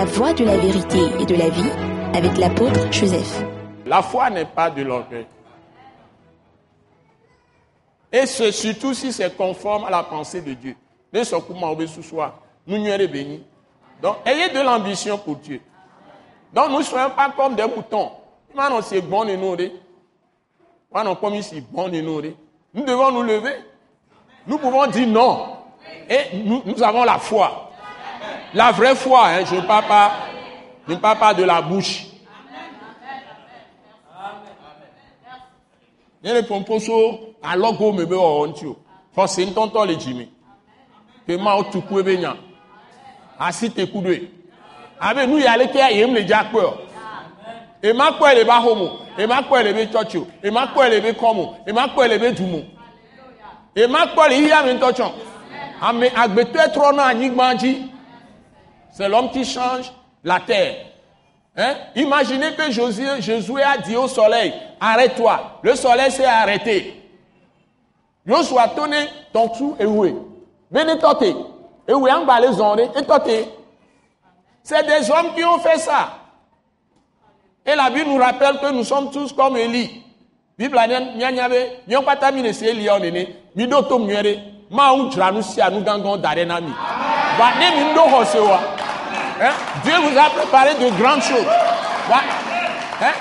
la voie de la vérité et de la vie avec l'apôtre Joseph. La foi n'est pas de l'orgueil. Et c'est surtout si c'est conforme à la pensée de Dieu. Ne ce ce soir, nous nous bénis. Donc, ayez de l'ambition pour Dieu. Donc, nous ne soyons pas comme des moutons. Maintenant, c'est bon de nous. Maintenant, comme ici, bon de nous. Nous devons nous lever. Nous pouvons dire non. Et nous avons la foi. La vraie foi, hein, je ne parle pas, je ne parle pas de la bouche. nyɛ pɔnpɔ so alɔgo me be wɔwɔ ŋuti o xɔse ŋutɔŋutɔ le dzi me ke mawo tu ku ebe nya. Asi te ku ɖoe abe nu ya leke yem le dza kpɔe o ema kpɔe le ba home o ema kpɔe le be tsɔtsi o ema kpɔe le be kɔm o ema kpɔe le be dum o ema kpɔe le yíyá mi ŋutɔ tsɔ ame agbetɔe trɔ na anyigba dzi c'est l'homme qui change la terre Hein? Imaginez que Josué, Josué a dit au soleil, arrête-toi. Le soleil s'est arrêté. Josué a tourné ton trou et où tote. Et où est les ondes et. C'est des hommes qui ont fait ça. Et la Bible nous rappelle que nous sommes tous comme Élie. Bible. Hein? Dieu vous a préparé de grandes choses. Hein?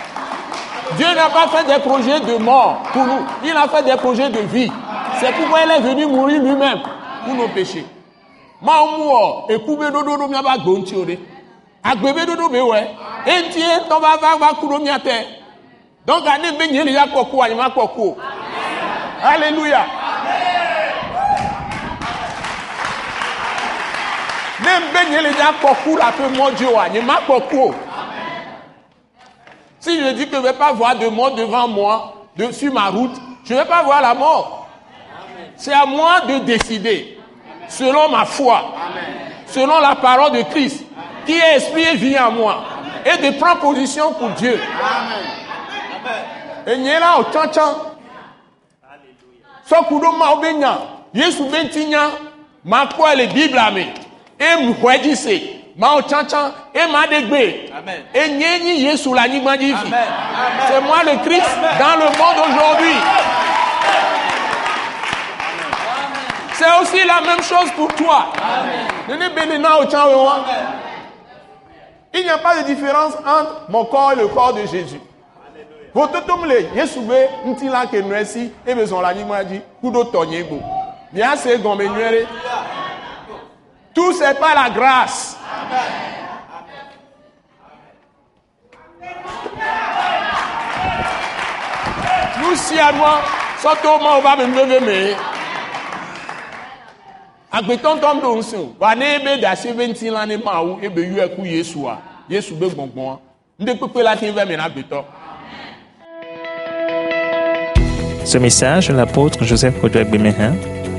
Dieu n'a pas fait des projets de mort pour nous. Il a fait des projets de vie. C'est pourquoi il est venu mourir lui-même pour nos péchés. Ma omuo ekube dodo do miaba gbonti ode. Agbebe dodo be we. Enti to ba va va kuro miate. Donc ane be nyeli ya koko koko. Alléluia. Si je dis que je ne vais pas voir de mort devant moi, de, sur ma route, je ne vais pas voir la mort. C'est à moi de décider, selon ma foi, selon la parole de Christ, qui est esprit et vie en moi, et de prendre position pour Dieu. Et là au tchan Sokudo ma obenya, Yesu bentinya, ma quoi les Bible amé emu hwɛdzi se mawo enye nyi yesu anyigba dzi fi c'est moi le christ dans le monde aujourd'hui. C'est aussi la même chose pour toi. Nene il n'y a pas de différence entre mon corps et le corps de jésus. Vototom le yesu be ŋuti la ke nua si ebe zɔn le anyigba dzi kudo tɔnye gbo mia se gɔme nyuie ɖe. Tout c'est pas la grâce. Nous si à moi, surtout on va me mais. agbetɔntɔn do nsɛn wa ne ebe da se ebe ŋti la ne ma wo ebe yu ɛku yesu a yesu be la mi na. Ce message, l'apôtre Joseph Kodouak Bemehin